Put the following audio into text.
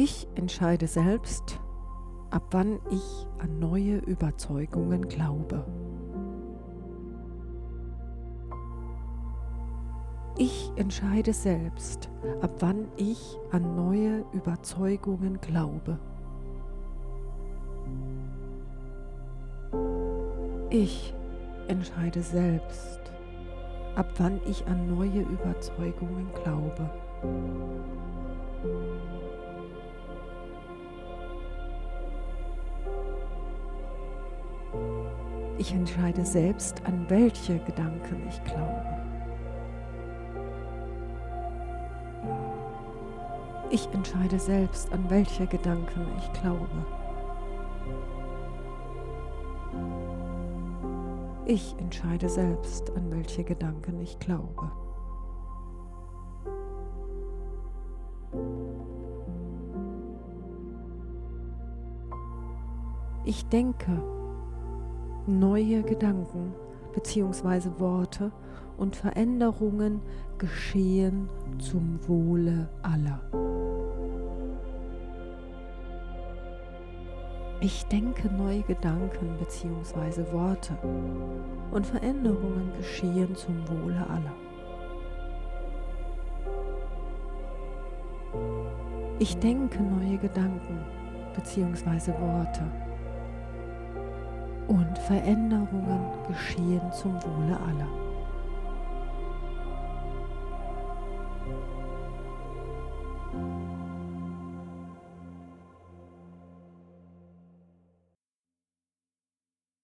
Ich entscheide selbst, ab wann ich an neue Überzeugungen glaube. Ich entscheide selbst, ab wann ich an neue Überzeugungen glaube. Ich entscheide selbst, ab wann ich an neue Überzeugungen glaube. Ich entscheide selbst, an welche Gedanken ich glaube. Ich entscheide selbst, an welche Gedanken ich glaube. Ich entscheide selbst, an welche Gedanken ich glaube. Ich denke neue Gedanken bzw. Worte und Veränderungen geschehen zum Wohle aller. Ich denke neue Gedanken bzw. Worte und Veränderungen geschehen zum Wohle aller. Ich denke neue Gedanken bzw. Worte und Veränderungen geschehen zum Wohle aller.